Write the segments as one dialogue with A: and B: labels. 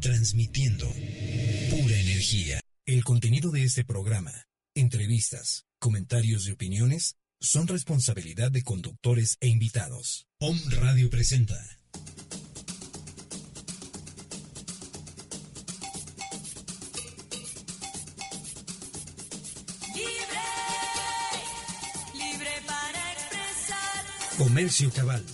A: transmitiendo pura energía. El contenido de este programa, entrevistas, comentarios y opiniones son responsabilidad de conductores e invitados. Om Radio presenta.
B: Libre, libre para expresar.
A: Comercio Cabal.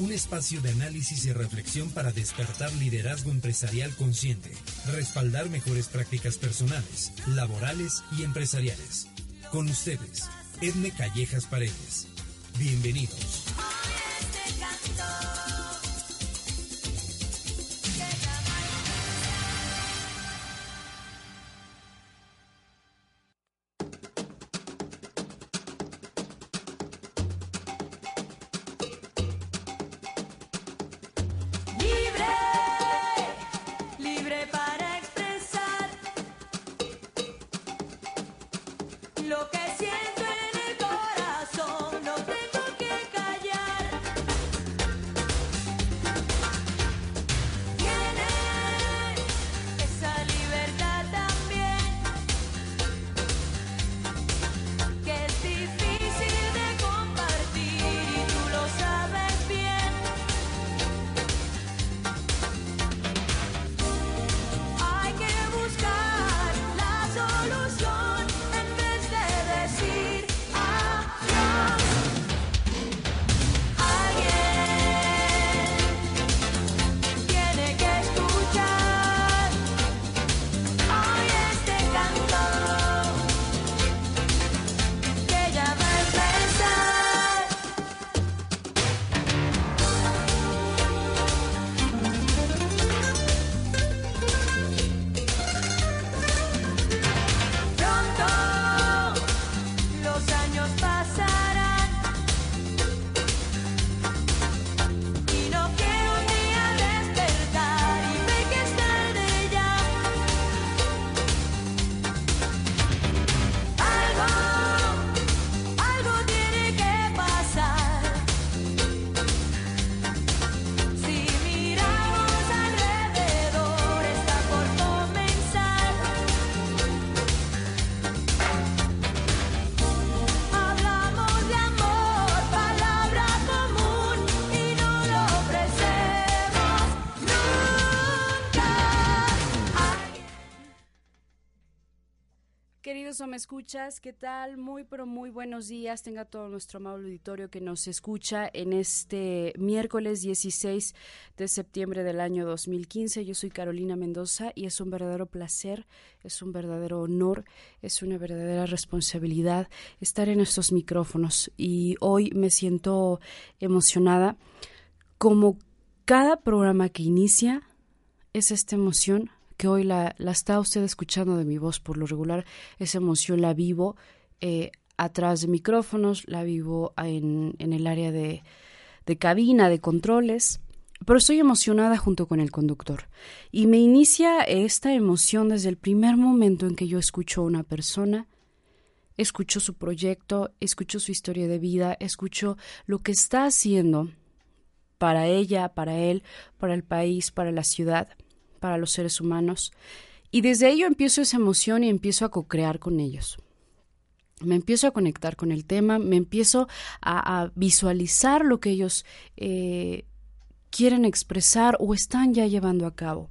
A: Un espacio de análisis y reflexión para despertar liderazgo empresarial consciente, respaldar mejores prácticas personales, laborales y empresariales. Con ustedes, Edme Callejas Paredes. Bienvenidos.
C: Escuchas, ¿qué tal? Muy pero muy buenos días. Tenga todo nuestro amable auditorio que nos escucha en este miércoles 16 de septiembre del año 2015. Yo soy Carolina Mendoza y es un verdadero placer, es un verdadero honor, es una verdadera responsabilidad estar en estos micrófonos. Y hoy me siento emocionada como cada programa que inicia es esta emoción que hoy la, está usted escuchando de mi voz por lo regular. Esa emoción la vivo eh, atrás de micrófonos, la vivo en, en el área de, de cabina, de controles, pero estoy emocionada junto con el conductor. Y me inicia esta emoción desde el primer momento en que yo escucho a una persona escucho su proyecto, escucho su historia de vida, escucho lo que está haciendo para ella, para él, para el país, para la ciudad, para los seres humanos. Y desde ello empiezo esa emoción y empiezo a co-crear con ellos. Me empiezo a conectar con el tema, me empiezo a, a visualizar lo que ellos eh, quieren expresar o están ya llevando a cabo.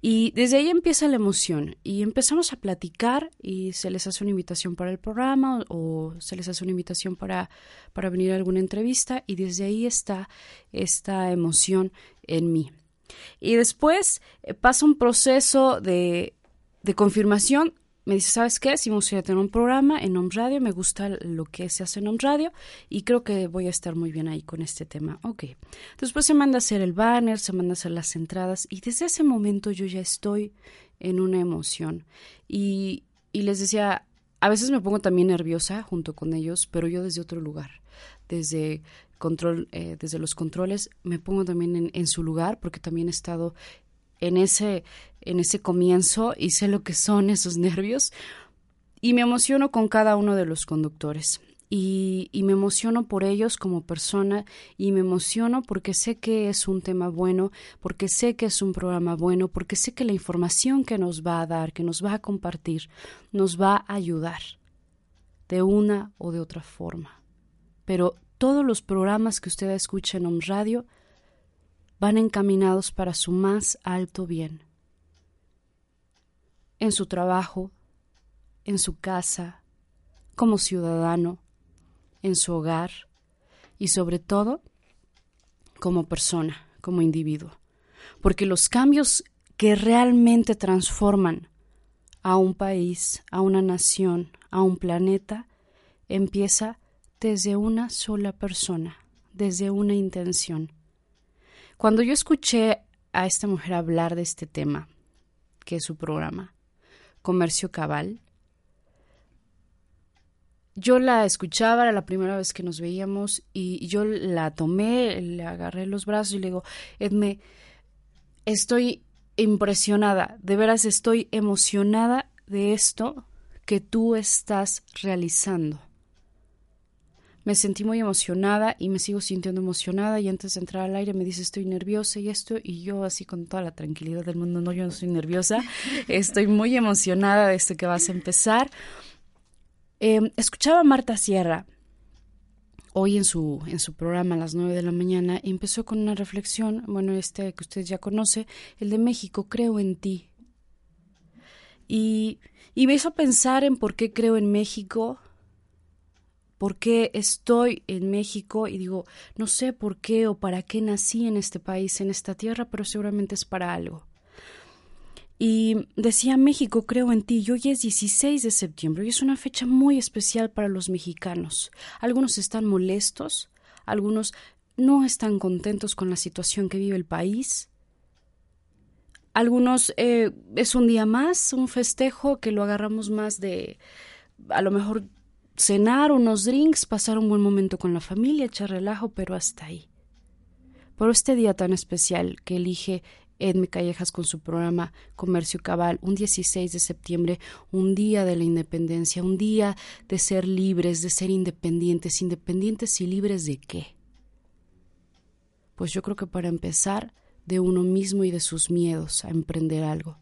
C: Y desde ahí empieza la emoción y empezamos a platicar y se les hace una invitación para el programa o, o se les hace una invitación para, para venir a alguna entrevista y desde ahí está esta emoción en mí. Y después eh, pasa un proceso de, de confirmación. Me dice, ¿sabes qué? Si me gustaría tener un programa en Home Radio, me gusta lo que se hace en Home Radio y creo que voy a estar muy bien ahí con este tema. Ok. Después se manda a hacer el banner, se manda a hacer las entradas y desde ese momento yo ya estoy en una emoción. Y, y les decía, a veces me pongo también nerviosa junto con ellos, pero yo desde otro lugar, desde control, eh, desde los controles, me pongo también en, su lugar porque también he estado en ese, en ese comienzo y sé lo que son esos nervios y me emociono con cada uno de los conductores. y, y, me emociono por ellos como persona y me emociono porque sé que es un tema bueno, porque sé que es un programa bueno, porque sé que la información que nos va a dar, que nos va a compartir, nos va a ayudar de una o de otra forma. Pero todos los programas que usted escucha en Om Radio van encaminados para su más alto bien. En su trabajo, en su casa, como ciudadano, en su hogar y sobre todo como persona, como individuo. Porque los cambios que realmente transforman a un país, a una nación, a un planeta, empieza desde una sola persona, desde una intención. Cuando yo escuché a esta mujer hablar de este tema, que es su programa, Comercio Cabal, yo la escuchaba, era la primera vez que nos veíamos y yo la tomé, le agarré los brazos y le digo, Edme, estoy impresionada, de veras estoy emocionada de esto que tú estás realizando. Me sentí muy emocionada y me sigo sintiendo emocionada y antes de entrar al aire me dice estoy nerviosa y esto y yo así con toda la tranquilidad del mundo, no, yo no soy nerviosa, estoy muy emocionada de esto que vas a empezar eh, escuchaba a Marta Sierra hoy en su, en su programa a las nueve de la mañana y empezó con una reflexión, bueno, este que usted ya conoce, el de México, creo en ti. Y, y me hizo pensar en por qué creo en México, por qué estoy en México y digo, no sé por qué o para qué nací en este país, en esta tierra, pero seguramente es para algo. Y decía México, creo en ti, y hoy es 16 de septiembre y es una fecha muy especial para los mexicanos. Algunos están molestos, algunos no están contentos con la situación que vive el país. Algunos eh, es un día más, un festejo que lo agarramos más de a lo mejor cenar unos drinks, pasar un buen momento con la familia, echar relajo, pero hasta ahí. Por este día tan especial que elige Edme Callejas con su programa Comercio Cabal, un 16 de septiembre, un día de la independencia, un día de ser libres, de ser independientes, independientes y libres de qué? Pues yo creo que para empezar, de uno mismo y de sus miedos a emprender algo.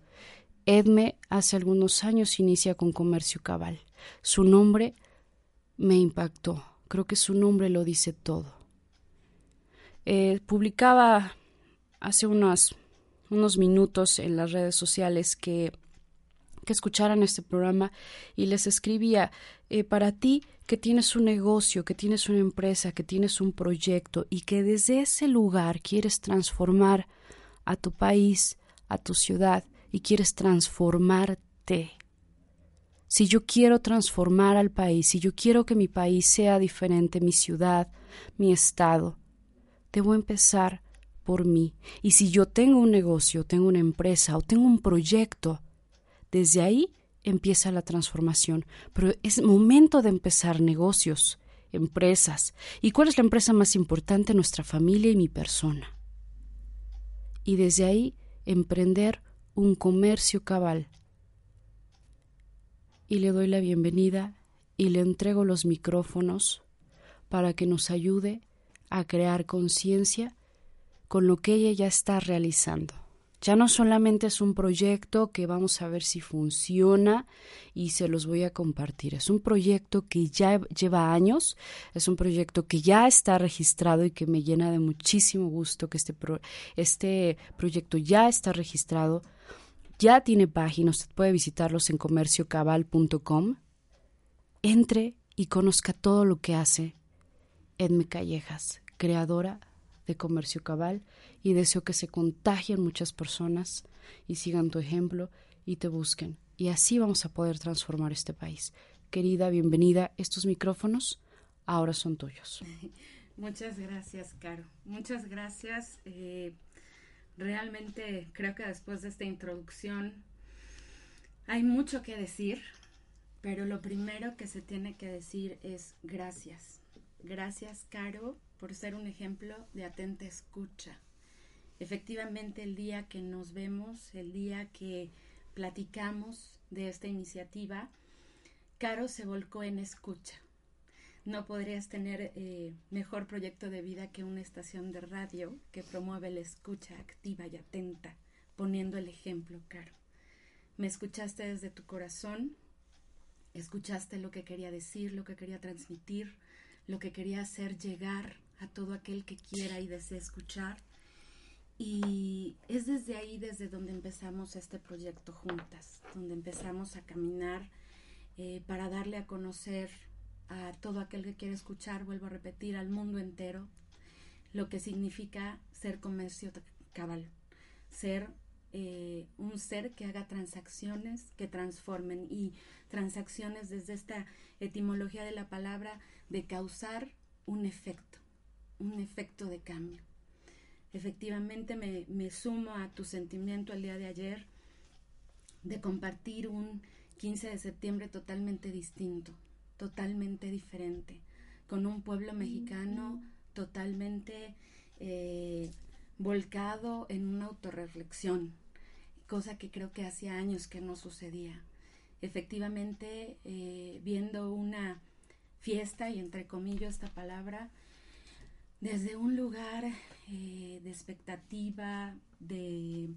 C: Edme hace algunos años inicia con Comercio Cabal. Su nombre me impactó. Creo que su nombre lo dice todo. Eh, publicaba hace unas unos minutos en las redes sociales que, que escucharan este programa y les escribía, eh, para ti que tienes un negocio, que tienes una empresa, que tienes un proyecto y que desde ese lugar quieres transformar a tu país, a tu ciudad y quieres transformarte. Si yo quiero transformar al país, si yo quiero que mi país sea diferente, mi ciudad, mi estado, debo empezar por mí. Y si yo tengo un negocio, tengo una empresa o tengo un proyecto, desde ahí empieza la transformación. Pero es momento de empezar negocios, empresas. ¿Y cuál es la empresa más importante? Nuestra familia y mi persona. Y desde ahí emprender un comercio cabal. Y le doy la bienvenida y le entrego los micrófonos para que nos ayude a crear conciencia con lo que ella ya está realizando. Ya no solamente es un proyecto que vamos a ver si funciona y se los voy a compartir. Es un proyecto que ya lleva años, es un proyecto que ya está registrado y que me llena de muchísimo gusto que este, este proyecto ya está registrado, ya tiene página, usted puede visitarlos en comerciocabal.com. Entre y conozca todo lo que hace Edme Callejas, creadora de comercio cabal y deseo que se contagien muchas personas y sigan tu ejemplo y te busquen. Y así vamos a poder transformar este país. Querida, bienvenida. Estos micrófonos ahora son tuyos.
D: Muchas gracias, Caro. Muchas gracias. Eh, realmente creo que después de esta introducción hay mucho que decir, pero lo primero que se tiene que decir es gracias. Gracias, Caro, por ser un ejemplo de atenta escucha. Efectivamente, el día que nos vemos, el día que platicamos de esta iniciativa, Caro se volcó en escucha.
E: No podrías tener eh, mejor proyecto de vida que una estación de radio que promueve la escucha activa y atenta, poniendo el ejemplo, Caro. Me escuchaste desde tu corazón, escuchaste lo que quería decir, lo que quería transmitir, lo que quería hacer llegar a todo aquel que quiera y desee escuchar. Y es desde ahí, desde donde empezamos este proyecto juntas, donde empezamos a caminar eh, para darle a conocer a todo aquel que quiere escuchar, vuelvo a repetir, al mundo entero, lo que significa ser comercio cabal, ser eh, un ser que haga transacciones que transformen y transacciones desde esta etimología de la palabra de causar un efecto, un efecto de cambio. Efectivamente me, me sumo a tu sentimiento el día de ayer de compartir un 15 de septiembre totalmente distinto, totalmente diferente, con un pueblo mexicano totalmente eh, volcado en una autorreflexión, cosa que creo que hacía años que no sucedía. Efectivamente, eh, viendo una fiesta, y entre comillas esta palabra, desde un lugar eh, de expectativa, de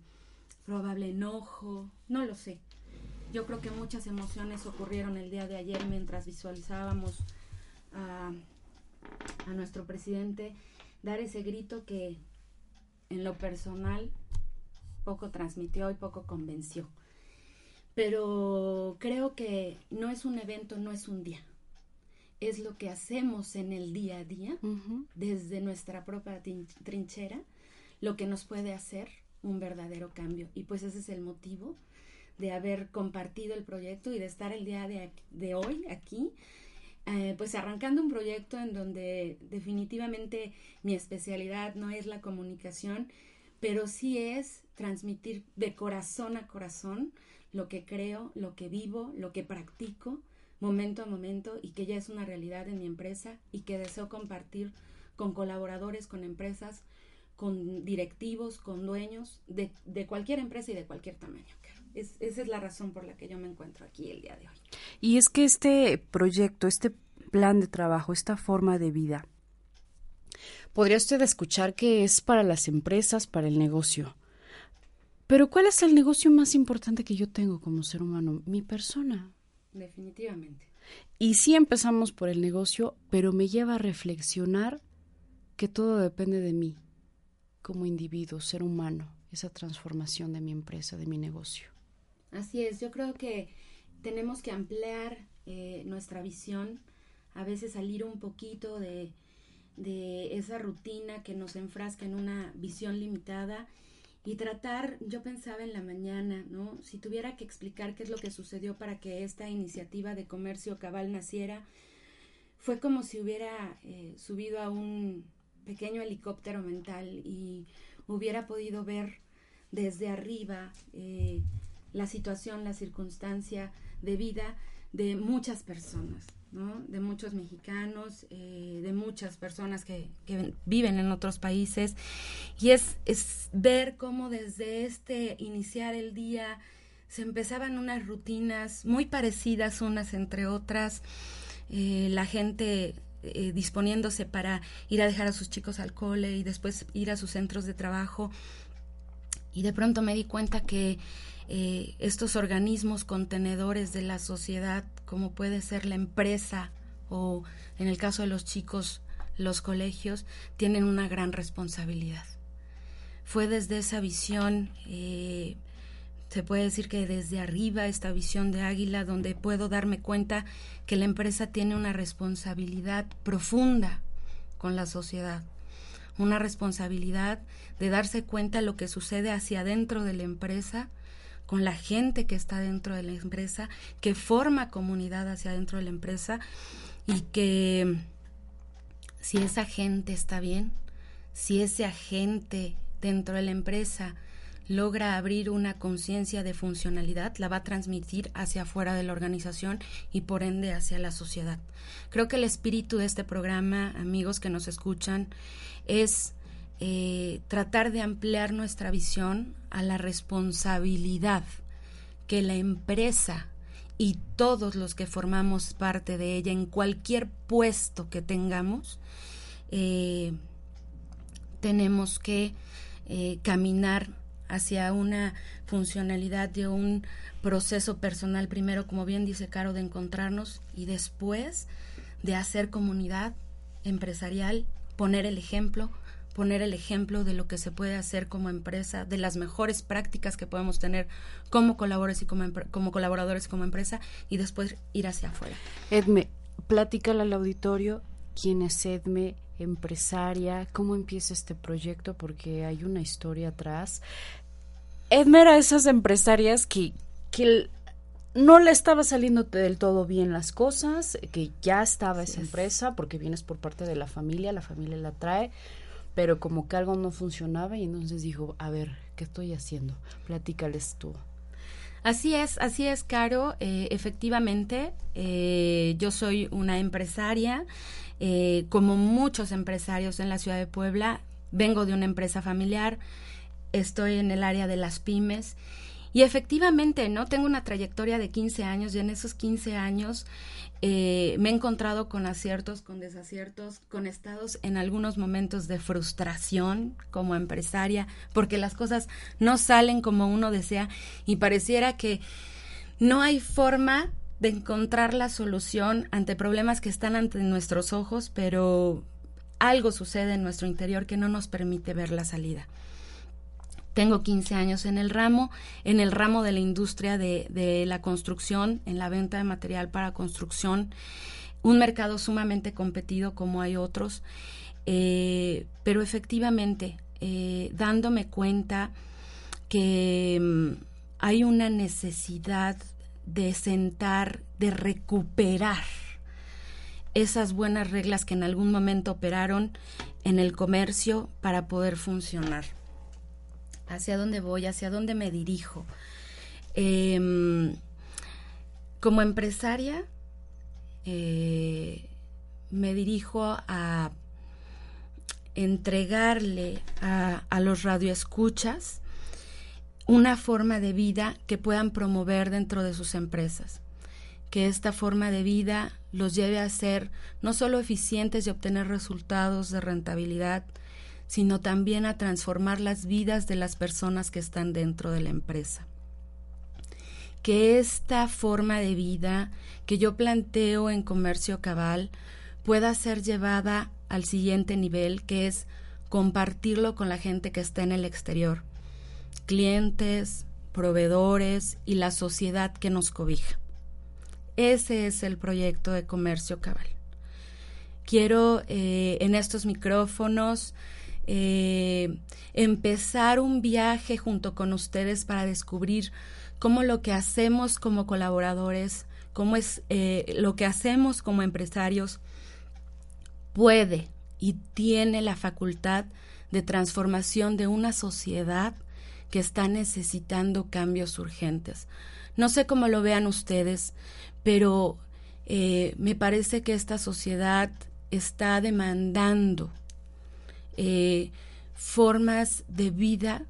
E: probable enojo, no lo sé, yo creo que muchas emociones ocurrieron el día de ayer mientras visualizábamos a, nuestro presidente dar ese grito que en lo personal poco transmitió y poco convenció. Pero creo que no es un evento, no es un día. Es lo que hacemos en el día a día, desde nuestra propia trinchera, lo que nos puede hacer un verdadero cambio. Y pues ese es el motivo de haber compartido el proyecto y de estar el día de, hoy aquí, eh, pues arrancando un proyecto en donde definitivamente mi especialidad no es la comunicación, pero sí es transmitir de corazón a corazón lo que creo, lo que vivo, lo que practico momento a momento y que ya es una realidad en mi empresa y que deseo compartir con colaboradores, con empresas, con directivos, con dueños de, de cualquier empresa y de cualquier tamaño esa es la razón por la que yo me encuentro aquí el día de hoy.
C: Y es que este proyecto, este plan de trabajo, esta forma de vida, podría usted escuchar que es para las empresas, para el negocio. Pero ¿cuál es el negocio más importante que yo tengo como ser humano? Mi persona.
E: Definitivamente.
C: Y sí empezamos por el negocio, pero me lleva a reflexionar que todo depende de mí como individuo, ser humano, esa transformación de mi empresa, de mi negocio.
E: Así es, yo creo que tenemos que ampliar eh, nuestra visión, a veces salir un poquito de, esa rutina que nos enfrasca en una visión limitada y tratar, yo pensaba en la mañana, ¿no? Si tuviera que explicar qué es lo que sucedió para que esta iniciativa de comercio cabal naciera, fue como si hubiera eh, subido a un pequeño helicóptero mental y hubiera podido ver desde arriba eh, la situación, la circunstancia de vida de muchas personas, de muchos mexicanos, eh, de muchas personas que, que, viven en otros países. Y es, es ver cómo desde este iniciar el día se empezaban unas rutinas muy parecidas unas entre otras. Eh, la gente eh, disponiéndose para ir a dejar a sus chicos al cole y después ir a sus centros de trabajo. Y de pronto me di cuenta que eh, estos organismos contenedores de la sociedad, como puede ser la empresa o en el caso de los chicos, los colegios, tienen una gran responsabilidad. Fue desde esa visión, eh, se puede decir que desde arriba, esta visión de águila, donde puedo darme cuenta que la empresa tiene una responsabilidad profunda con la sociedad una responsabilidad de darse cuenta de lo que sucede hacia adentro de la empresa con la gente que está dentro de la empresa, que forma comunidad hacia dentro de la empresa y que si esa gente está bien, si ese agente dentro de la empresa logra abrir una conciencia de funcionalidad, la va a transmitir hacia afuera de la organización y por ende hacia la sociedad. Creo que el espíritu de este programa, amigos que nos escuchan, es eh, tratar de ampliar nuestra visión a la responsabilidad que la empresa y todos los que formamos parte de ella en cualquier puesto que tengamos, eh, tenemos que eh, caminar hacia una funcionalidad de un proceso personal primero, como bien dice Caro, de encontrarnos y después de hacer comunidad empresarial, poner el ejemplo, poner el ejemplo de lo que se puede hacer como empresa, de las mejores prácticas que podemos tener como colaboradores y como, como colaboradores como empresa y después ir hacia afuera.
C: Edme, platícale al auditorio quién es Edme, empresaria, cómo empieza este proyecto, porque hay una historia atrás. Edme era esas empresarias que, que no le estaba saliendo del todo bien las cosas, que ya estaba esa empresa, porque vienes por parte de la familia, la familia la trae, pero como que algo no funcionaba y entonces dijo, a ver, ¿qué estoy haciendo? Platícales tú.
E: Así es, así es, Caro. Eh, efectivamente, eh, yo soy una empresaria, eh, como muchos empresarios en la ciudad de Puebla. Vengo de una empresa familiar, estoy en el área de las pymes y efectivamente, ¿no? Tengo una trayectoria de 15 años y en esos 15 años eh, me he encontrado con aciertos, con desaciertos, con estados en algunos momentos de frustración como empresaria, porque las cosas no salen como uno desea y pareciera que no hay forma de encontrar la solución ante problemas que están ante nuestros ojos, pero algo sucede en nuestro interior que no nos permite ver la salida. Tengo 15 años en el ramo, en el ramo de la industria de, la construcción, en la venta de material para construcción, un mercado sumamente competido como hay otros, eh, pero efectivamente eh, dándome cuenta que mm, hay una necesidad de sentar, de recuperar esas buenas reglas que en algún momento operaron en el comercio para poder funcionar hacia dónde voy, hacia dónde me dirijo. Em, como empresaria, eh, me dirijo a entregarle a, a, los radioescuchas una forma de vida que puedan promover dentro de sus empresas. Que esta forma de vida los lleve a ser no solo eficientes y obtener resultados de rentabilidad, sino también a transformar las vidas de las personas que están dentro de la empresa. Que esta forma de vida que yo planteo en comercio cabal pueda ser llevada al siguiente nivel, que es compartirlo con la gente que está en el exterior, clientes, proveedores y la sociedad que nos cobija. Ese es el proyecto de comercio cabal. Quiero eh, en estos micrófonos eh, empezar un viaje junto con ustedes para descubrir cómo lo que hacemos como colaboradores, cómo es eh, lo que hacemos como empresarios puede y tiene la facultad de transformación de una sociedad que está necesitando cambios urgentes. No sé cómo lo vean ustedes, pero eh, me parece que esta sociedad está demandando eh, formas de vida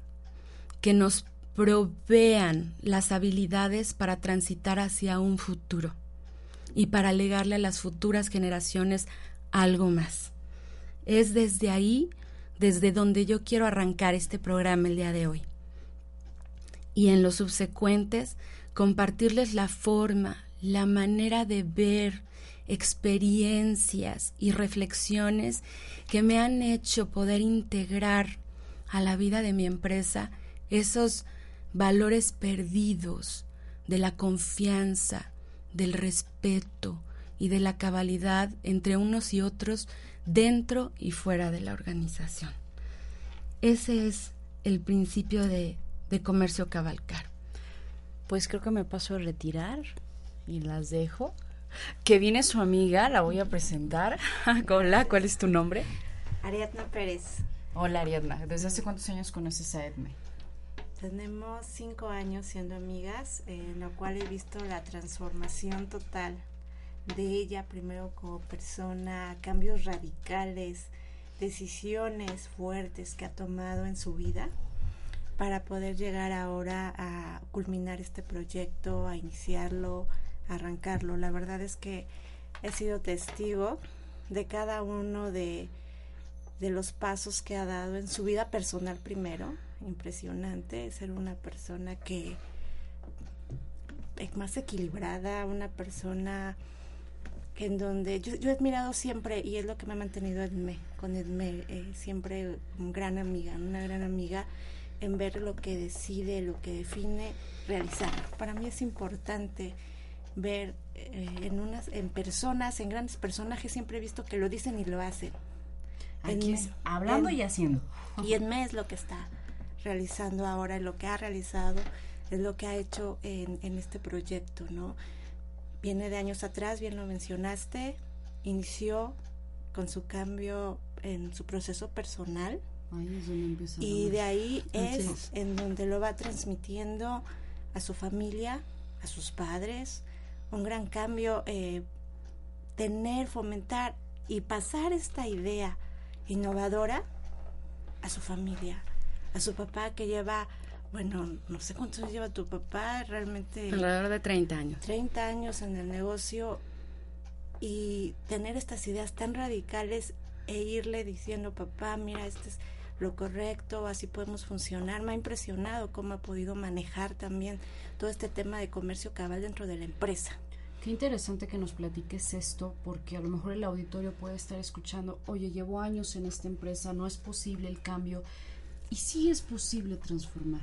E: que nos provean las habilidades para transitar hacia un futuro y para legarle a las futuras generaciones algo más. Es desde ahí, desde donde yo quiero arrancar este programa el día de hoy. Y en los subsecuentes, compartirles la forma, la manera de ver, experiencias y reflexiones que me han hecho poder integrar a la vida de mi empresa esos valores perdidos de la confianza, del respeto y de la cabalidad entre unos y otros dentro y fuera de la organización. Ese es el principio de, de comercio cabalcar.
C: Pues creo que me paso a retirar y las dejo que viene su amiga, la voy a presentar. Hola, ¿cuál es tu nombre?
F: Ariadna Pérez.
C: Hola Ariadna, ¿desde hace cuántos años conoces a Edme?
F: Tenemos cinco años siendo amigas, en lo cual he visto la transformación total de ella, primero como persona, cambios radicales, decisiones fuertes que ha tomado en su vida para poder llegar ahora a culminar este proyecto, a iniciarlo, arrancarlo. La verdad es que he sido testigo de cada uno de, de los pasos que ha dado en su vida personal primero. Impresionante ser una persona que es más equilibrada, una persona en donde yo, yo, he admirado siempre y es lo que me ha mantenido Edme, con Edme, eh, siempre una gran amiga, una gran amiga en ver lo que decide, lo que define, realizar. Para mí es importante ver eh, en unas en personas, en grandes personajes siempre he visto que lo dicen y lo hacen.
C: Aquí es hablando y haciendo.
F: Y Edme es lo que está realizando ahora, lo que ha realizado, es lo que ha hecho en, en este proyecto, ¿no? viene de años atrás, bien lo mencionaste, inició con su cambio en su proceso personal y de ahí es en donde lo va transmitiendo a su familia, a sus padres, un gran cambio, eh, tener, fomentar y pasar esta idea innovadora a su familia, a su papá que lleva bueno, no sé cuántos años lleva tu papá, realmente...
C: Alrededor de 30 años.
F: 30 años en el negocio y tener estas ideas tan radicales e irle diciendo, papá, mira, este es lo correcto, así podemos funcionar. Me ha impresionado cómo ha podido manejar también todo este tema de comercio cabal dentro de la empresa.
C: Qué interesante que nos platiques esto, porque a lo mejor el auditorio puede estar escuchando, oye, llevo años en esta empresa, no es posible el cambio, y sí es posible transformar.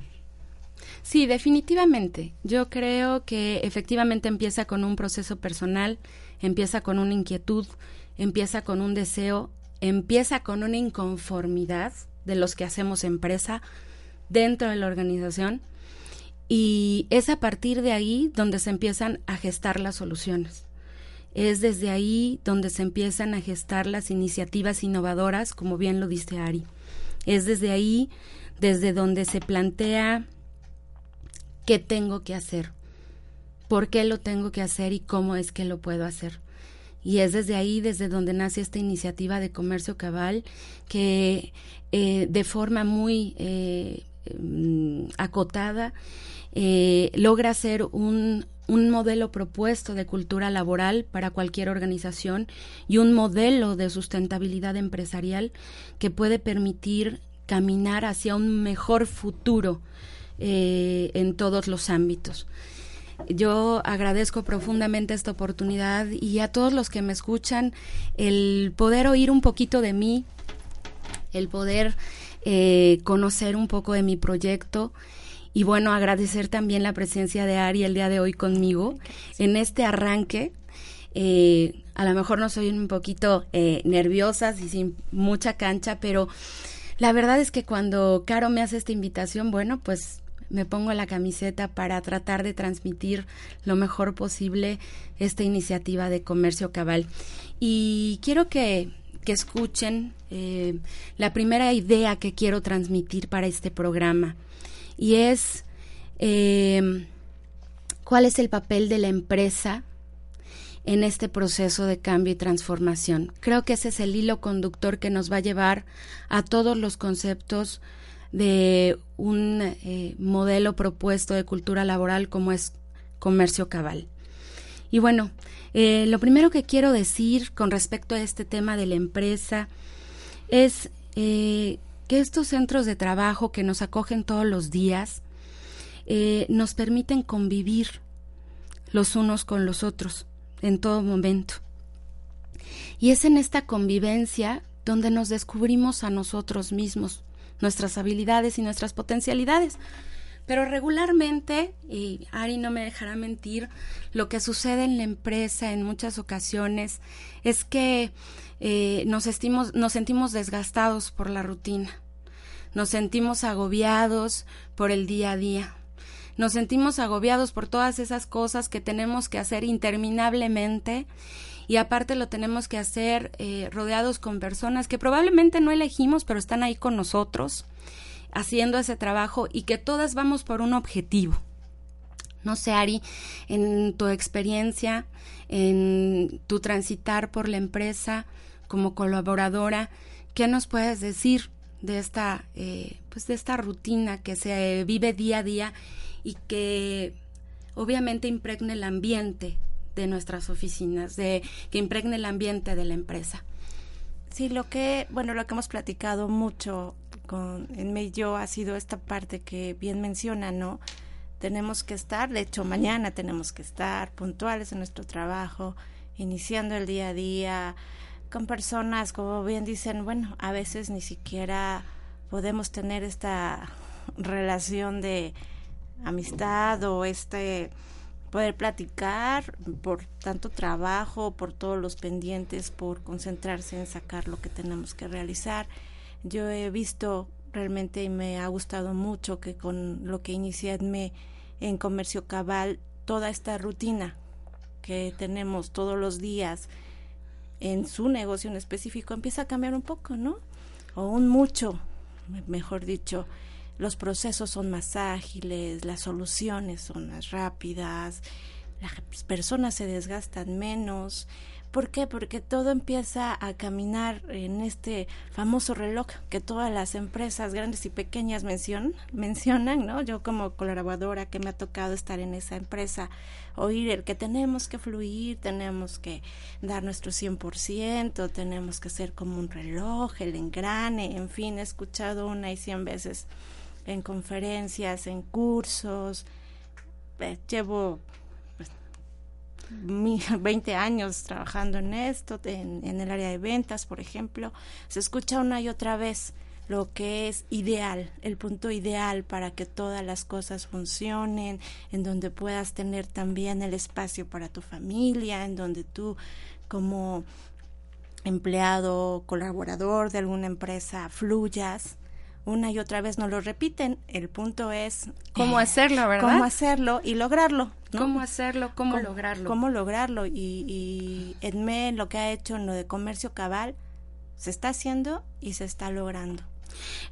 E: Sí, definitivamente. Yo creo que efectivamente empieza con un proceso personal, empieza con una inquietud, empieza con un deseo, empieza con una inconformidad de los que hacemos empresa dentro de la organización y es a partir de ahí donde se empiezan a gestar las soluciones. Es desde ahí donde se empiezan a gestar las iniciativas innovadoras, como bien lo dice Ari. Es desde ahí desde donde se plantea qué tengo que hacer, por qué lo tengo que hacer y cómo es que lo puedo hacer. Y es desde ahí, desde donde nace esta iniciativa de comercio cabal, que eh, de forma muy eh, mm, acotada eh, logra ser un, un modelo propuesto de cultura laboral para cualquier organización y un modelo de sustentabilidad empresarial que puede permitir caminar hacia un mejor futuro en todos los ámbitos. Yo agradezco profundamente esta oportunidad y a todos los que me escuchan el poder oír un poquito de mí, el poder eh, conocer un poco de mi proyecto y bueno, agradecer también la presencia de Ari el día de hoy conmigo en este arranque. Eh, a lo mejor no soy un poquito eh, nerviosa y sin mucha cancha, pero la verdad es que cuando Caro me hace esta invitación, bueno, pues me pongo la camiseta para tratar de transmitir lo mejor posible esta iniciativa de comercio cabal. Y quiero que, que escuchen eh, la primera idea que quiero transmitir para este programa y es eh, cuál es el papel de la empresa en este proceso de cambio y transformación. Creo que ese es el hilo conductor que nos va a llevar a todos los conceptos de un eh, modelo propuesto de cultura laboral como es comercio cabal. Y bueno, eh, lo primero que quiero decir con respecto a este tema de la empresa es eh, que estos centros de trabajo que nos acogen todos los días nos permiten convivir los unos con los otros en todo momento. Y es en esta convivencia donde nos descubrimos a nosotros mismos, nuestras habilidades y nuestras potencialidades. Pero regularmente, y Ari no me dejará mentir, lo que sucede en la empresa en muchas ocasiones es que eh, nos, nos sentimos desgastados por la rutina, nos sentimos agobiados por el día a día, nos sentimos agobiados por todas esas cosas que tenemos que hacer interminablemente y aparte lo tenemos que hacer eh, rodeados con personas que probablemente no elegimos, pero están ahí con nosotros haciendo ese trabajo y que todas vamos por un objetivo. No sé, Ari, en tu experiencia, en tu transitar por la empresa como colaboradora, ¿qué nos puedes decir de esta, eh, pues de esta rutina que se vive día a día y que obviamente impregna el ambiente de nuestras oficinas, de que impregne el ambiente de la empresa.
F: Sí, lo que, bueno, lo que hemos platicado mucho con en yo ha sido esta parte que bien menciona, ¿no? Tenemos que estar, de hecho mañana tenemos que estar puntuales en nuestro trabajo, iniciando el día a día con personas, como bien dicen, bueno, a veces ni siquiera podemos tener esta relación de amistad o este poder platicar por tanto trabajo, por todos los pendientes, por concentrarse en sacar lo que tenemos que realizar. Yo he visto realmente y me ha gustado mucho que con lo que inicié en comercio cabal, toda esta rutina que tenemos todos los días en su negocio en específico empieza a cambiar un poco, ¿no? O un mucho, mejor dicho. Los procesos son más ágiles, las soluciones son más rápidas, las personas se desgastan menos, ¿Por qué? Porque todo empieza a caminar en este famoso reloj que todas las empresas grandes y pequeñas mencionan, mencionan, ¿no? Yo como colaboradora que me ha tocado estar en esa empresa, oír el que tenemos que fluir, tenemos que dar nuestro 100%, tenemos que ser como un reloj, el engrane, en fin, he escuchado una y cien veces en conferencias, en cursos, eh, llevo 20 años trabajando en esto, en, en, el área de ventas, por ejemplo, se escucha una y otra vez lo que es ideal, el punto ideal para que todas las cosas funcionen, en donde puedas tener también el espacio para tu familia, en donde tú como empleado, colaborador de alguna empresa fluyas una y otra vez nos lo repiten. El punto es
E: cómo hacerlo, ¿verdad?
F: Cómo hacerlo y lograrlo.
E: Cómo hacerlo, cómo, lograrlo.
F: Cómo lograrlo. Y, y Edme lo que ha hecho en lo de comercio cabal se está haciendo y se está logrando.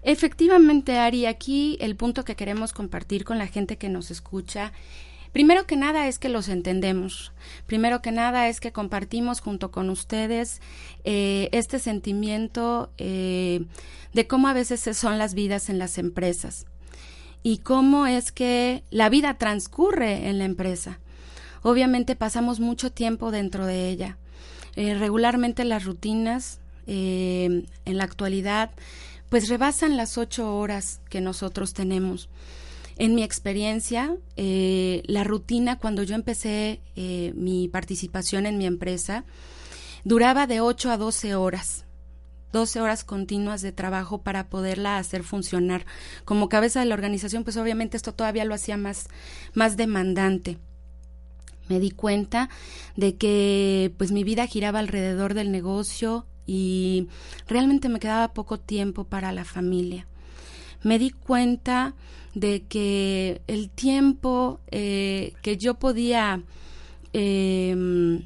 E: Efectivamente, Ari, aquí el punto que queremos compartir con la gente que nos escucha Primero que nada es que los entendemos. Primero que nada es que compartimos junto con ustedes eh, este sentimiento eh, de cómo a veces son las vidas en las empresas y cómo es que la vida transcurre en la empresa. Obviamente pasamos mucho tiempo dentro de ella. Eh, regularmente las rutinas en la actualidad pues rebasan las ocho horas que nosotros tenemos. En mi experiencia, eh, la rutina cuando yo empecé eh, mi participación en mi empresa duraba de 8 a 12 horas. 12 horas continuas de trabajo para poderla hacer funcionar. Como cabeza de la organización, pues obviamente esto todavía lo hacía más, más demandante. Me di cuenta de que pues mi vida giraba alrededor del negocio y realmente me quedaba poco tiempo para la familia. Me di cuenta de que el tiempo eh, que yo podía em,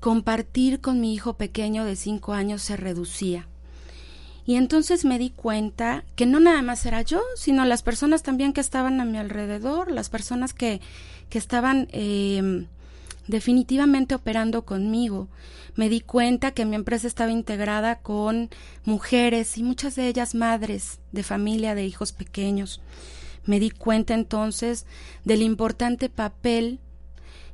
E: compartir con mi hijo pequeño de cinco años se reducía. Y entonces me di cuenta que no nada más era yo, sino las personas también que estaban a mi alrededor, las personas que, que estaban em, definitivamente operando conmigo. Me di cuenta que mi empresa estaba integrada con mujeres y muchas de ellas madres de familia de hijos pequeños. Me di cuenta entonces del importante papel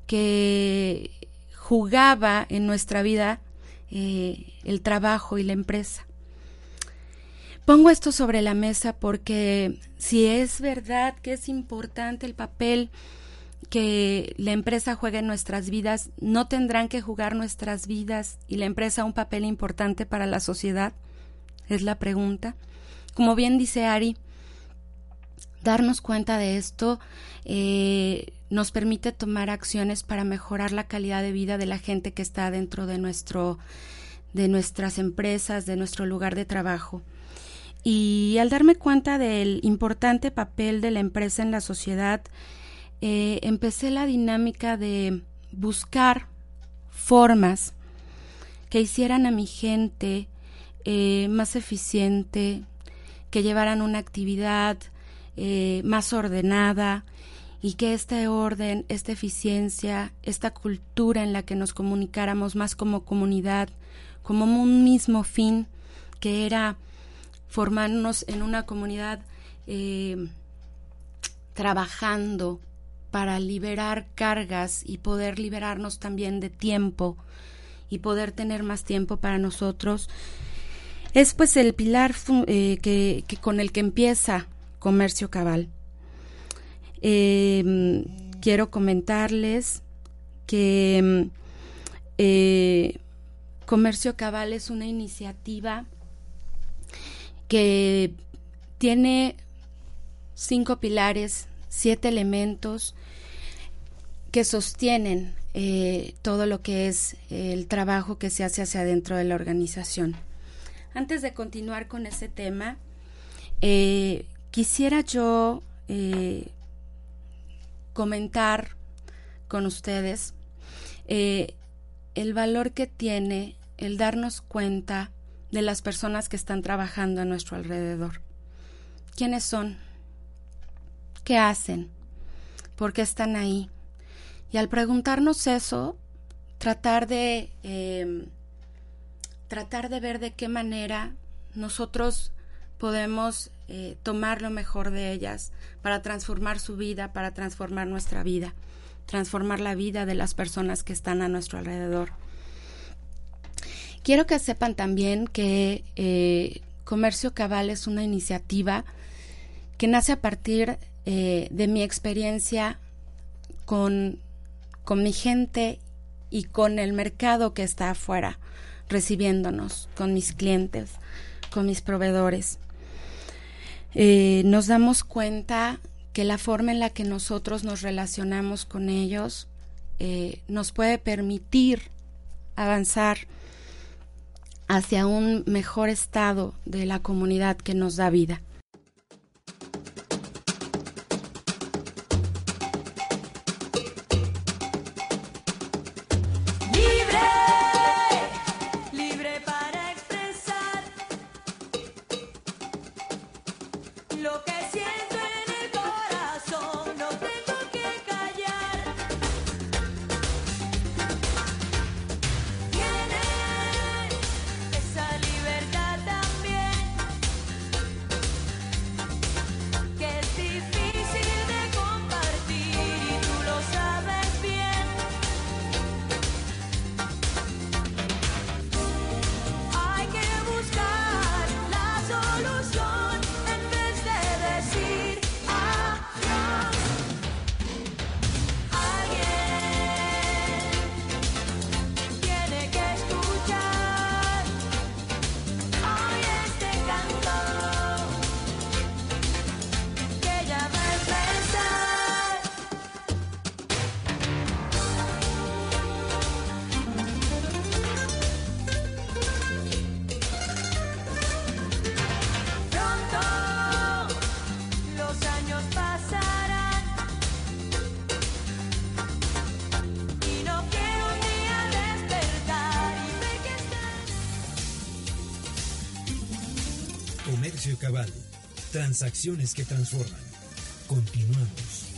E: que jugaba en nuestra vida eh, el trabajo y la empresa. Pongo esto sobre la mesa porque si es verdad que es importante el papel que la empresa juegue en nuestras vidas, no tendrán que jugar nuestras vidas y la empresa un papel importante para la sociedad? Es la pregunta. Como bien dice Ari, darnos cuenta de esto eh, nos permite tomar acciones para mejorar la calidad de vida de la gente que está dentro de nuestro de nuestras empresas, de nuestro lugar de trabajo. Y al darme cuenta del importante papel de la empresa en la sociedad, eh, empecé la dinámica de buscar formas que hicieran a mi gente eh, más eficiente, que llevaran una actividad eh, más ordenada y que este orden, esta eficiencia, esta cultura en la que nos comunicáramos más como comunidad, como un mismo fin, que era formarnos en una comunidad trabajando para liberar cargas y poder liberarnos también de tiempo y poder tener más tiempo para nosotros, es pues el pilar eh, que, con el que empieza Comercio Cabal. Em, quiero comentarles que em, eh, Comercio Cabal es una iniciativa que tiene cinco pilares, siete elementos que sostienen eh, todo lo que es el trabajo que se hace hacia adentro de la organización. Antes de continuar con ese tema, eh, quisiera yo eh, comentar con ustedes el valor que tiene el darnos cuenta de las personas que están trabajando a nuestro alrededor. ¿Quiénes son? ¿Qué hacen? ¿Por qué están ahí? Y al preguntarnos eso, tratar de em, tratar de ver de qué manera nosotros podemos eh, tomar lo mejor de ellas para transformar su vida, para transformar nuestra vida, transformar la vida de las personas que están a nuestro alrededor. Quiero que sepan también que eh, Comercio Cabal es una iniciativa que nace a partir eh, de mi experiencia con con mi gente y con el mercado que está afuera recibiéndonos, con mis clientes, con mis proveedores. Eh, nos damos cuenta que la forma en la que nosotros nos relacionamos con ellos eh, nos puede permitir avanzar hacia un mejor estado de la comunidad que nos da vida.
A: Transacciones que transforman. Continuamos.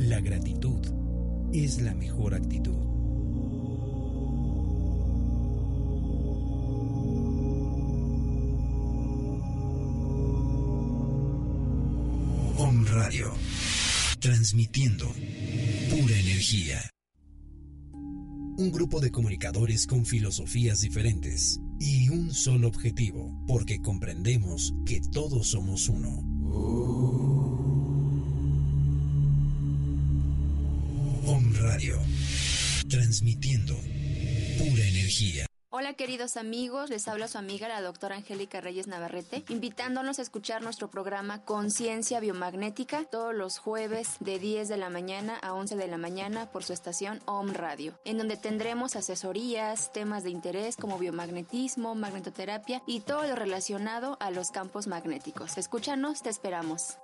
A: La gratitud es la mejor actitud. Transmitiendo pura energía. Un grupo de comunicadores con filosofías diferentes y un solo objetivo, porque comprendemos que todos somos uno. Om Radio. Transmitiendo pura energía.
G: Hola queridos amigos, les habla su amiga la doctora Angélica Reyes Navarrete, invitándonos a escuchar nuestro programa Conciencia Biomagnética todos los jueves de 10 de la mañana a 11 de la mañana por su estación OM Radio, en donde tendremos asesorías, temas de interés como biomagnetismo, magnetoterapia y todo lo relacionado a los campos magnéticos. Escúchanos, te esperamos.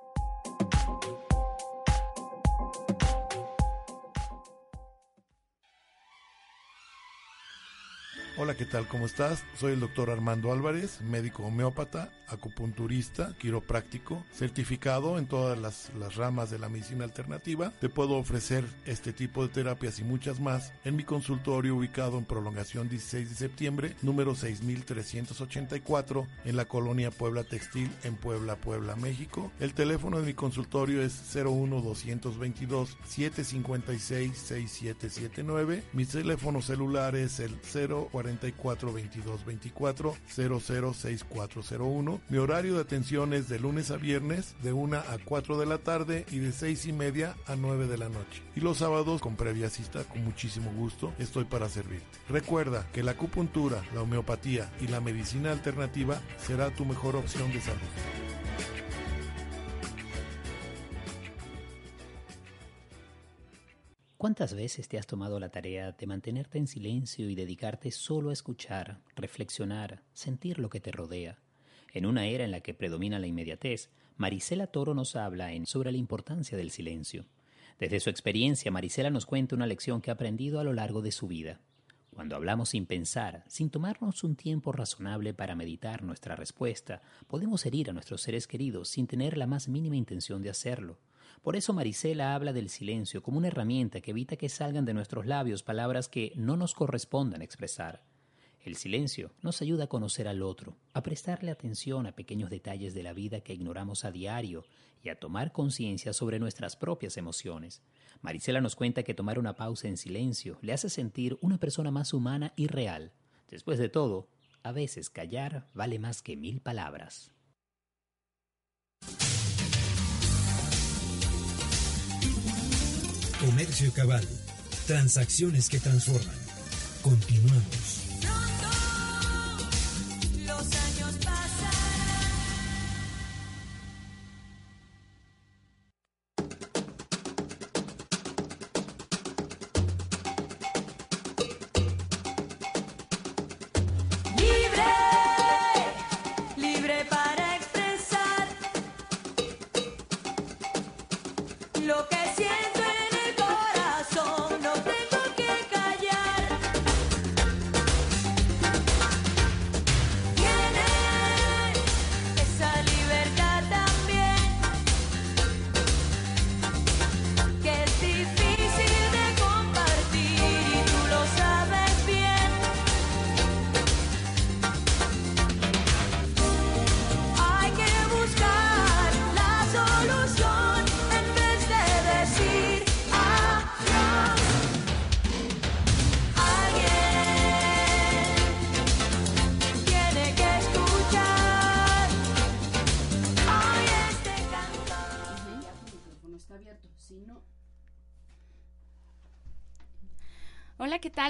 H: Hola, ¿qué tal? ¿Cómo estás? Soy el doctor Armando Álvarez, médico homeópata, acupunturista, quiropráctico, certificado en todas las, ramas de la medicina alternativa. Te puedo ofrecer este tipo de terapias y muchas más en mi consultorio ubicado en prolongación 16 de septiembre, número 6384, en la colonia Puebla Textil, en Puebla, Puebla, México. El teléfono de mi consultorio es 01 222 756 6779. Mi teléfono celular es el 044 22 24 006401. Mi horario de atención es de lunes a viernes de 1 a 4 de la tarde y de 6 y media a 9 de la noche. Y los sábados con previa cita, con muchísimo gusto, estoy para servirte. Recuerda que la acupuntura, la homeopatía y la medicina alternativa será tu mejor opción de salud.
I: ¿Cuántas veces te has tomado la tarea de mantenerte en silencio y dedicarte solo a escuchar, reflexionar, sentir lo que te rodea? En una era en la que predomina la inmediatez, Marisela Toro nos habla en sobre la importancia del silencio. Desde su experiencia, Marisela nos cuenta una lección que ha aprendido a lo largo de su vida. Cuando hablamos sin pensar, sin tomarnos un tiempo razonable para meditar nuestra respuesta, podemos herir a nuestros seres queridos sin tener la más mínima intención de hacerlo. Por eso Marisela habla del silencio como una herramienta que evita que salgan de nuestros labios palabras que no nos correspondan expresar. El silencio nos ayuda a conocer al otro, a prestarle atención a pequeños detalles de la vida que ignoramos a diario y a tomar conciencia sobre nuestras propias emociones. Marisela nos cuenta que tomar una pausa en silencio le hace sentir una persona más humana y real. Después de todo, a veces callar vale más que mil palabras.
A: Comercio Cabal. Transacciones que transforman. Continuamos.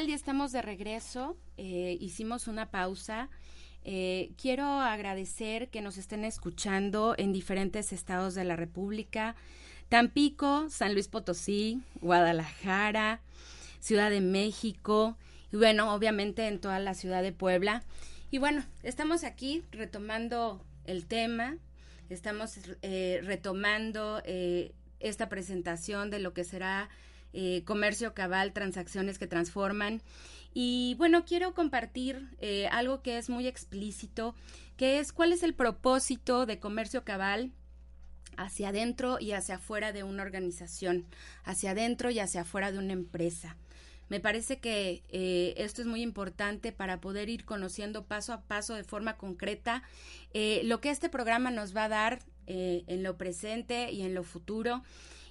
E: Hola, ¿qué tal? Ya estamos de regreso. Eh, hicimos una pausa. Eh, quiero agradecer que nos estén escuchando en diferentes estados de la República. Tampico, San Luis Potosí, Guadalajara, Ciudad de México y bueno, obviamente en toda la ciudad de Puebla. Y bueno, estamos aquí retomando el tema, estamos eh, retomando esta presentación de lo que será eh, comercio cabal, transacciones que transforman. Y bueno, quiero compartir eh, algo que es muy explícito, que es cuál es el propósito de comercio cabal hacia adentro y hacia afuera de una organización, hacia adentro y hacia afuera de una empresa. Me parece que eh, esto es muy importante para poder ir conociendo paso a paso de forma concreta lo que este programa nos va a dar en lo presente y en lo futuro.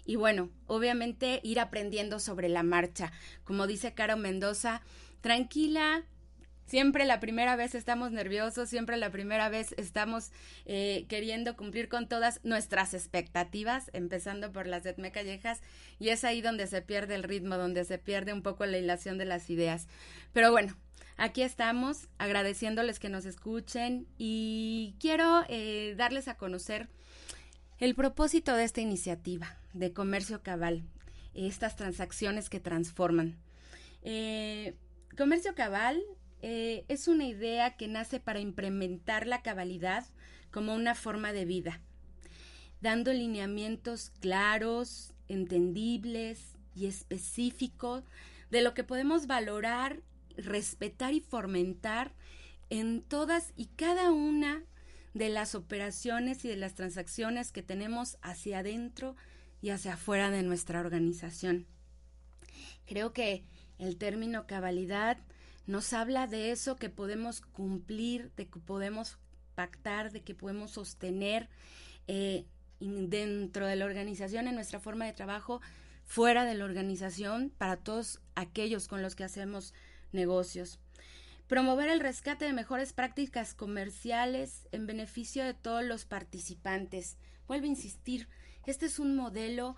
E: Y bueno, obviamente ir aprendiendo sobre la marcha. Como dice Caro Mendoza, tranquila, Siempre la primera vez estamos nerviosos, siempre la primera vez estamos eh, queriendo cumplir con todas nuestras expectativas, empezando por las de Etme Callejas, y es ahí donde se pierde el ritmo, donde se pierde un poco la hilación de las ideas. Pero bueno, aquí estamos agradeciéndoles que nos escuchen y quiero eh, darles a conocer el propósito de esta iniciativa de comercio cabal, estas transacciones que transforman. Eh, comercio cabal eh, es una idea que nace para implementar la cabalidad como una forma de vida, dando lineamientos claros, entendibles y específicos de lo que podemos valorar, respetar y fomentar en todas y cada una de las operaciones y de las transacciones que tenemos hacia adentro y hacia afuera de nuestra organización. Creo que el término cabalidad nos habla de eso que podemos cumplir, de que podemos pactar, de que podemos sostener eh, dentro de la organización, en nuestra forma de trabajo, fuera de la organización, para todos aquellos con los que hacemos negocios. Promover el rescate de mejores prácticas comerciales en beneficio de todos los participantes. Vuelvo a insistir, este es un modelo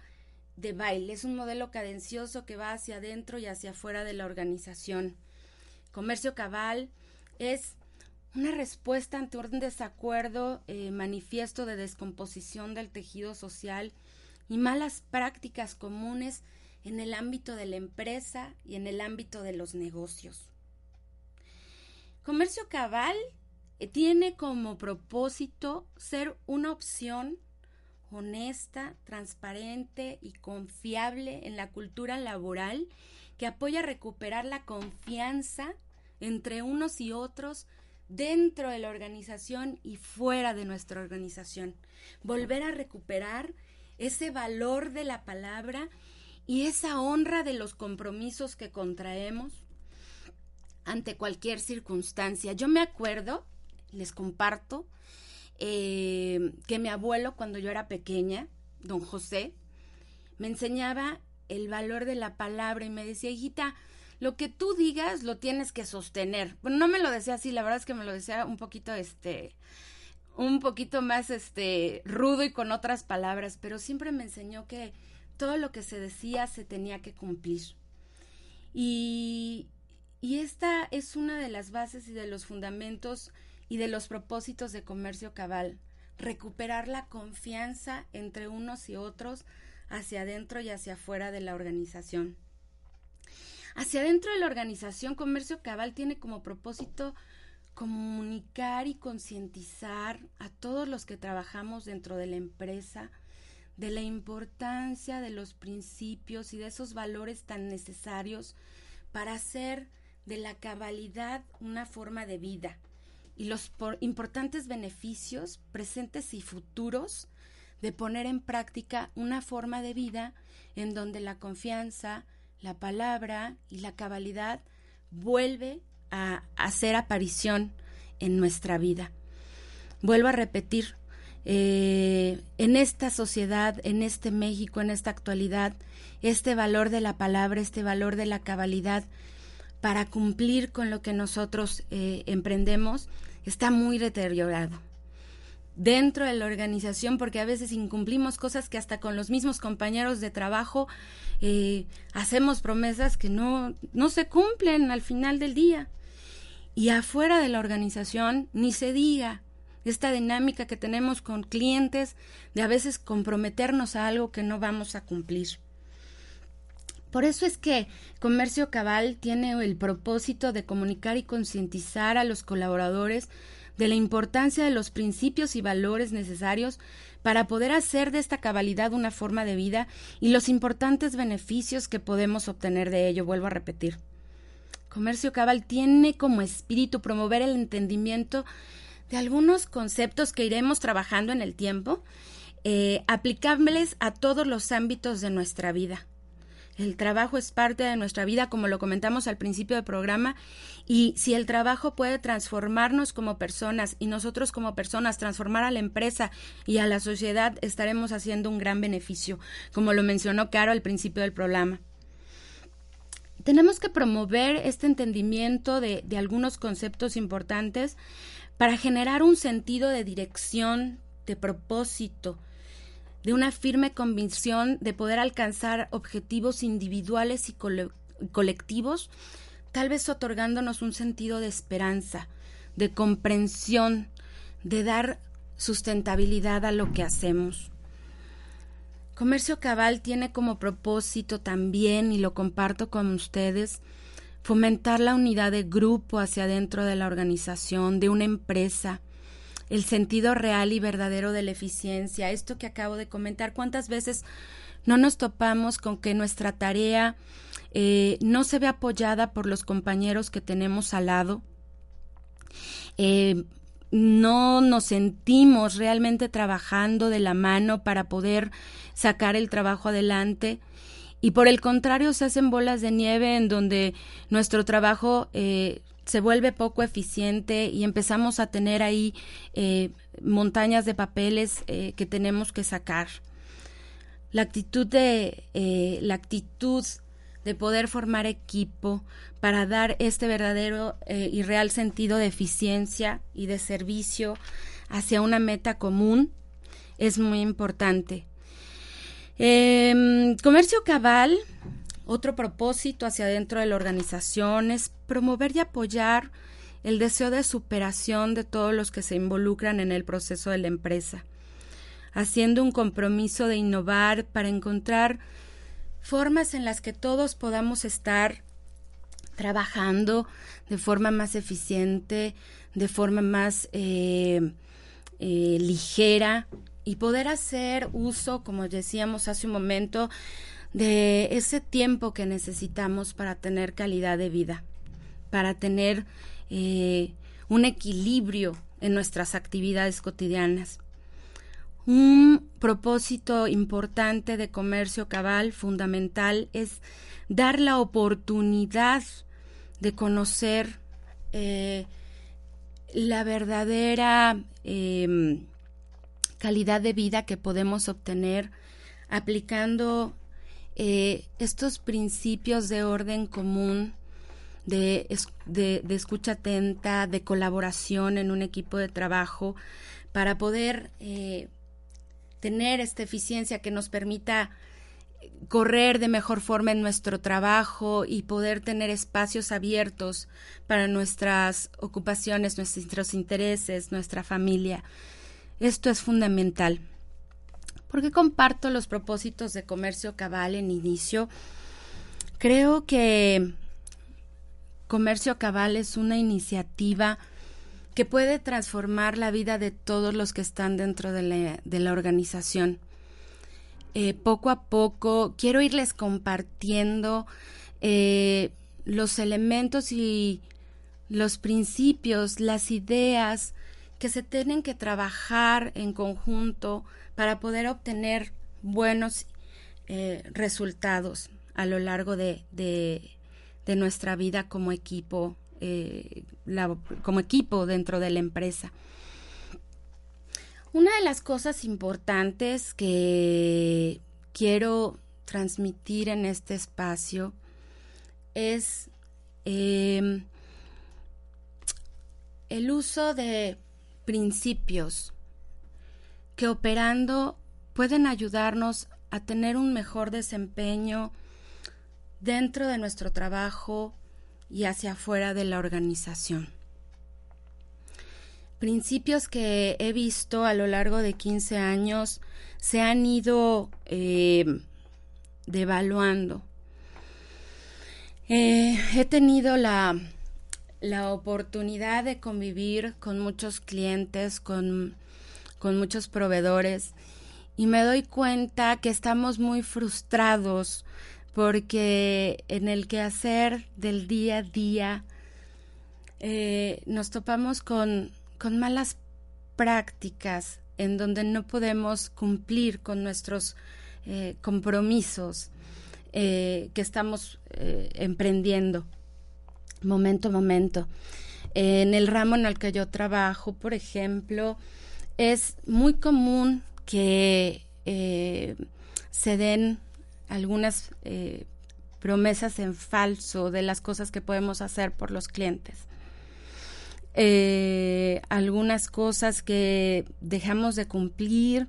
E: de baile, es un modelo cadencioso que va hacia adentro y hacia afuera de la organización. Comercio cabal es una respuesta ante un desacuerdo eh, manifiesto de descomposición del tejido social y malas prácticas comunes en el ámbito de la empresa y en el ámbito de los negocios. Comercio cabal eh, tiene como propósito ser una opción honesta, transparente y confiable en la cultura laboral que apoya recuperar la confianza entre unos y otros dentro de la organización y fuera de nuestra organización. Volver a recuperar ese valor de la palabra y esa honra de los compromisos que contraemos ante cualquier circunstancia. Yo me acuerdo, les comparto, eh, que mi abuelo cuando yo era pequeña, don José, me enseñaba el valor de la palabra y me decía, hijita, lo que tú digas lo tienes que sostener. Bueno, no me lo decía así, la verdad es que me lo decía un poquito, este, un poquito más, este, rudo y con otras palabras, pero siempre me enseñó que todo lo que se decía se tenía que cumplir. Y, y esta es una de las bases y de los fundamentos y de los propósitos de comercio cabal, recuperar la confianza entre unos y otros hacia adentro y hacia afuera de la organización. Hacia adentro de la organización, Comercio Cabal tiene como propósito comunicar y concientizar a todos los que trabajamos dentro de la empresa de la importancia de los principios y de esos valores tan necesarios para hacer de la cabalidad una forma de vida y los importantes beneficios presentes y futuros de poner en práctica una forma de vida en donde la confianza, la palabra y la cabalidad vuelve a hacer aparición en nuestra vida. Vuelvo a repetir, eh, en esta sociedad, en este México, en esta actualidad, este valor de la palabra, este valor de la cabalidad para cumplir con lo que nosotros eh, emprendemos, está muy deteriorado dentro de la organización porque a veces incumplimos cosas que hasta con los mismos compañeros de trabajo eh, hacemos promesas que no, no se cumplen al final del día. Y afuera de la organización ni se diga esta dinámica que tenemos con clientes de a veces comprometernos a algo que no vamos a cumplir. Por eso es que Comercio Cabal tiene el propósito de comunicar y concientizar a los colaboradores de la importancia de los principios y valores necesarios para poder hacer de esta cabalidad una forma de vida y los importantes beneficios que podemos obtener de ello. Vuelvo a repetir. Comercio Cabal tiene como espíritu promover el entendimiento de algunos conceptos que iremos trabajando en el tiempo, eh, aplicables a todos los ámbitos de nuestra vida. El trabajo es parte de nuestra vida, como lo comentamos al principio del programa, y si el trabajo puede transformarnos como personas y nosotros como personas transformar a la empresa y a la sociedad, estaremos haciendo un gran beneficio, como lo mencionó Caro al principio del programa. Tenemos que promover este entendimiento de, algunos conceptos importantes para generar un sentido de dirección, de propósito, de una firme convicción de poder alcanzar objetivos individuales y colectivos, tal vez otorgándonos un sentido de esperanza, de comprensión, de dar sustentabilidad a lo que hacemos. Comercio Cabal tiene como propósito también, y lo comparto con ustedes, fomentar la unidad de grupo hacia dentro de la organización, de una empresa, el sentido real y verdadero de la eficiencia. Esto que acabo de comentar, ¿cuántas veces no nos topamos con que nuestra tarea eh, no se ve apoyada por los compañeros que tenemos al lado? Eh, no nos sentimos realmente trabajando de la mano para poder sacar el trabajo adelante y por el contrario se hacen bolas de nieve en donde nuestro trabajo eh, se vuelve poco eficiente y empezamos a tener ahí eh, montañas de papeles eh, que tenemos que sacar. La actitud de la actitud de poder formar equipo para dar este verdadero y real sentido de eficiencia y de servicio hacia una meta común es muy importante. Em, comercio cabal, otro propósito hacia dentro de la organización es promover y apoyar el deseo de superación de todos los que se involucran en el proceso de la empresa, haciendo un compromiso de innovar para encontrar formas en las que todos podamos estar trabajando de forma más eficiente, de forma más eh, eh, ligera y poder hacer uso, como decíamos hace un momento, de ese tiempo que necesitamos para tener calidad de vida, para tener eh, un equilibrio en nuestras actividades cotidianas. Un propósito importante de comercio cabal, fundamental, es dar la oportunidad de conocer eh, la verdadera em, calidad de vida que podemos obtener aplicando eh, estos principios de orden común, de, de, escucha atenta, de colaboración en un equipo de trabajo, para poder eh, tener esta eficiencia que nos permita correr de mejor forma en nuestro trabajo y poder tener espacios abiertos para nuestras ocupaciones, nuestros intereses, nuestra familia. Esto es fundamental. ¿Por qué comparto los propósitos de comercio cabal en inicio? Creo que Comercio Cabal es una iniciativa que puede transformar la vida de todos los que están dentro de la, organización. Eh, poco a poco quiero irles compartiendo eh, los elementos y los principios, las ideas que se tienen que trabajar en conjunto para poder obtener buenos eh, resultados a lo largo de, de, nuestra vida como equipo, eh, como equipo dentro de la empresa. Una de las cosas importantes que quiero transmitir en este espacio es em, el uso de principios que operando pueden ayudarnos a tener un mejor desempeño dentro de nuestro trabajo y hacia afuera de la organización. Principios que he visto a lo largo de 15 años se han ido eh, devaluando. Eh, he tenido la la oportunidad de convivir con muchos clientes, con, con muchos proveedores y me doy cuenta que estamos muy frustrados porque en el quehacer del día a día eh, nos topamos con, con malas prácticas en donde no podemos cumplir con nuestros eh, compromisos eh, que estamos emprendiendo momento a momento. En el ramo en el que yo trabajo, por ejemplo, es muy común que eh, se den algunas eh, promesas en falso de las cosas que podemos hacer por los clientes. Eh, algunas cosas que dejamos de cumplir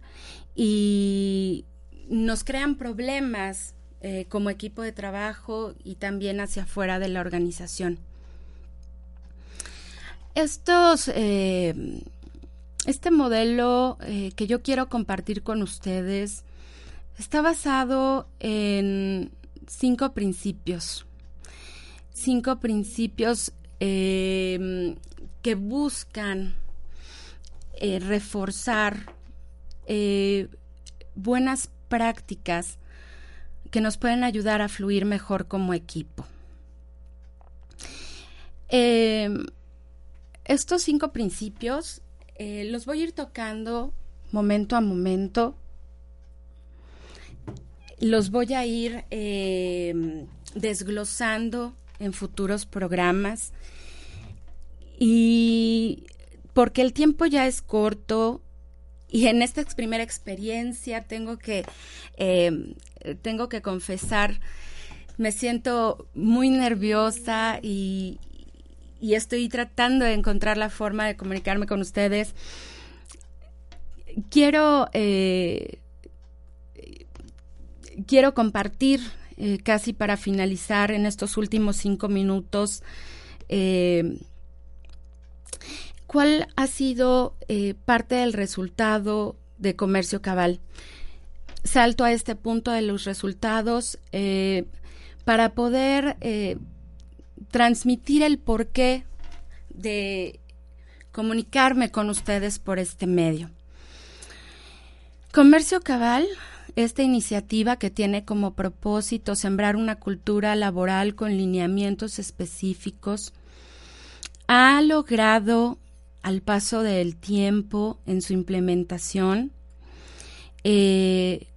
E: y nos crean problemas como equipo de trabajo y también hacia afuera de la organización. Estos, este modelo eh, que yo quiero compartir con ustedes está basado en cinco principios. Cinco principios que buscan reforzar buenas prácticas que nos pueden ayudar a fluir mejor como equipo. Em, estos cinco principios eh, los voy a ir tocando momento a momento. Los voy a ir eh, desglosando en futuros programas. Y porque el tiempo ya es corto y en esta primera experiencia tengo que, eh, tengo que confesar, me siento muy nerviosa y, y estoy tratando de encontrar la forma de comunicarme con ustedes. Quiero, eh, quiero compartir, eh, casi para finalizar en estos últimos cinco minutos, eh, cuál ha sido parte del resultado de comercio cabal. Salto a este punto de los resultados para poder transmitir el porqué de comunicarme con ustedes por este medio. Comercio Cabal, esta iniciativa que tiene como propósito sembrar una cultura laboral con lineamientos específicos, ha logrado al paso del tiempo en su implementación eh,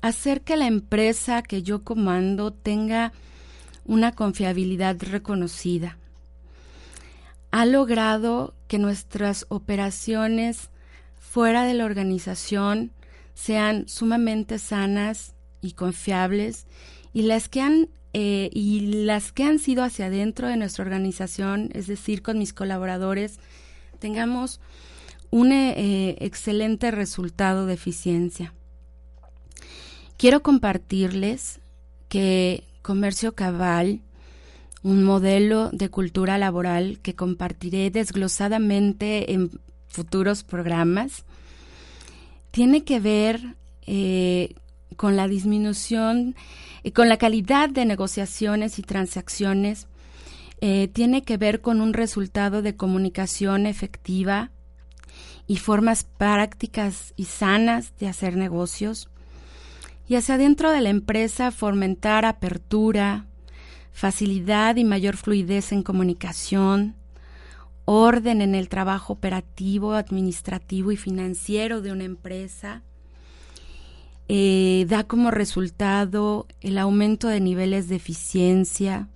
E: hacer que la empresa que yo comando tenga una confiabilidad reconocida. Ha logrado que nuestras operaciones fuera de la organización sean sumamente sanas y confiables y las que han eh, y las que han sido hacia adentro de nuestra organización, es decir, con mis colaboradores, tengamos un eh, excelente resultado de eficiencia. Quiero compartirles que Comercio Cabal, un modelo de cultura laboral que compartiré desglosadamente en futuros programas, tiene que ver eh, con la disminución, y con la calidad de negociaciones y transacciones, eh, tiene que ver con un resultado de comunicación efectiva y formas prácticas y sanas de hacer negocios, y hacia adentro de la empresa fomentar apertura, facilidad y mayor fluidez en comunicación, orden en el trabajo operativo, administrativo y financiero de una empresa. Eh, da como resultado el aumento de niveles de eficiencia,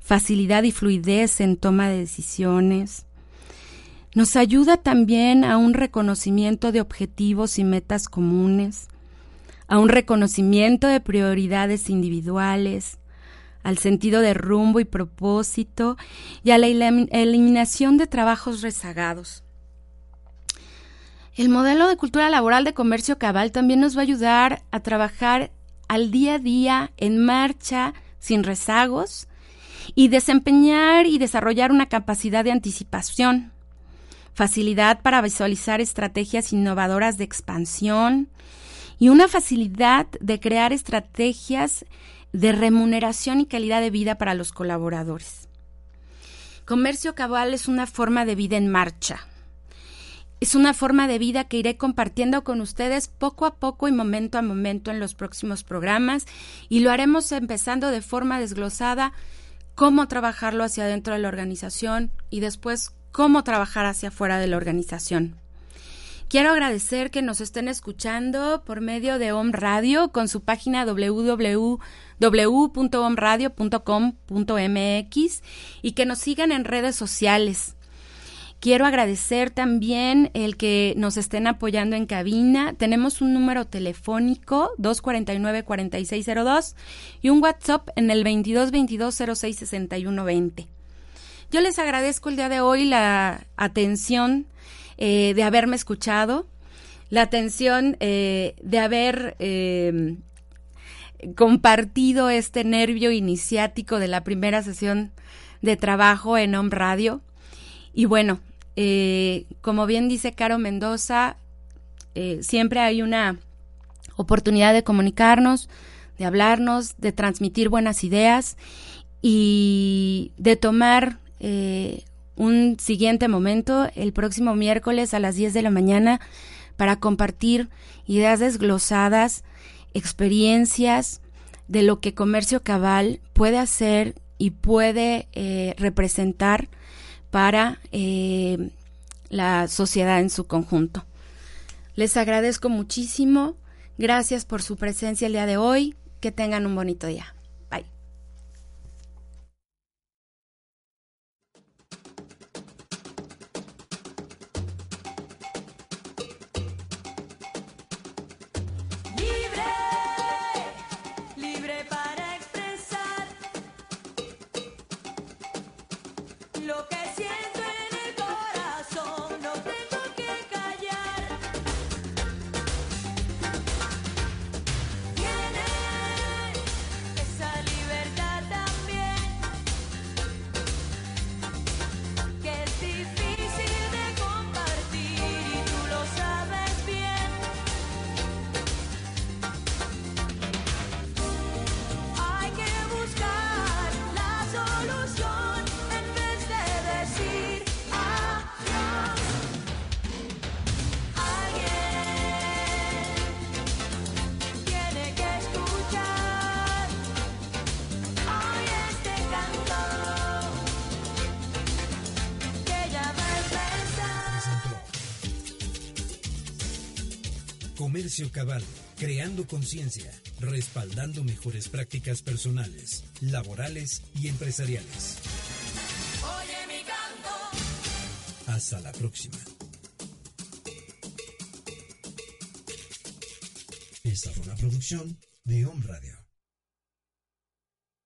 E: facilidad y fluidez en toma de decisiones. Nos ayuda también a un reconocimiento de objetivos y metas comunes, a un reconocimiento de prioridades individuales, al sentido de rumbo y propósito y a la eliminación de trabajos rezagados. El modelo de cultura laboral de comercio cabal también nos va a ayudar a trabajar al día a día en marcha, sin rezagos, y desempeñar y desarrollar una capacidad de anticipación, facilidad para visualizar estrategias innovadoras de expansión, y una facilidad de crear estrategias de remuneración y calidad de vida para los colaboradores. Comercio cabal es una forma de vida en marcha. Es una forma de vida que iré compartiendo con ustedes poco a poco y momento a momento en los próximos programas y lo haremos empezando de forma desglosada cómo trabajarlo hacia adentro de la organización y después cómo trabajar hacia afuera de la organización. Quiero agradecer que nos estén escuchando por medio de Om Radio con su página www.omradio.com.mx y que nos sigan en redes sociales. Quiero agradecer también el que nos estén apoyando en cabina. Tenemos un número telefónico 249-4602 y un WhatsApp en el 2222-066120. Yo les agradezco el día de hoy la atención eh, de haberme escuchado, la atención eh, de haber eh, compartido este nervio iniciático de la primera sesión de trabajo en Home Radio. Y bueno, como bien dice Caro Mendoza, siempre hay una oportunidad de comunicarnos, de hablarnos, de transmitir buenas ideas y de tomar un siguiente momento el próximo miércoles a las 10 de la mañana para compartir ideas desglosadas, experiencias de lo que comercio cabal puede hacer y puede eh, representar para eh,
A: la sociedad en su conjunto. Les agradezco muchísimo. Gracias por su presencia el día de hoy. Que tengan un bonito día.
B: Cabal, creando conciencia, respaldando mejores prácticas personales, laborales y empresariales.
J: Oye mi canto.
B: Hasta la próxima. Esta fue una producción de Home Radio.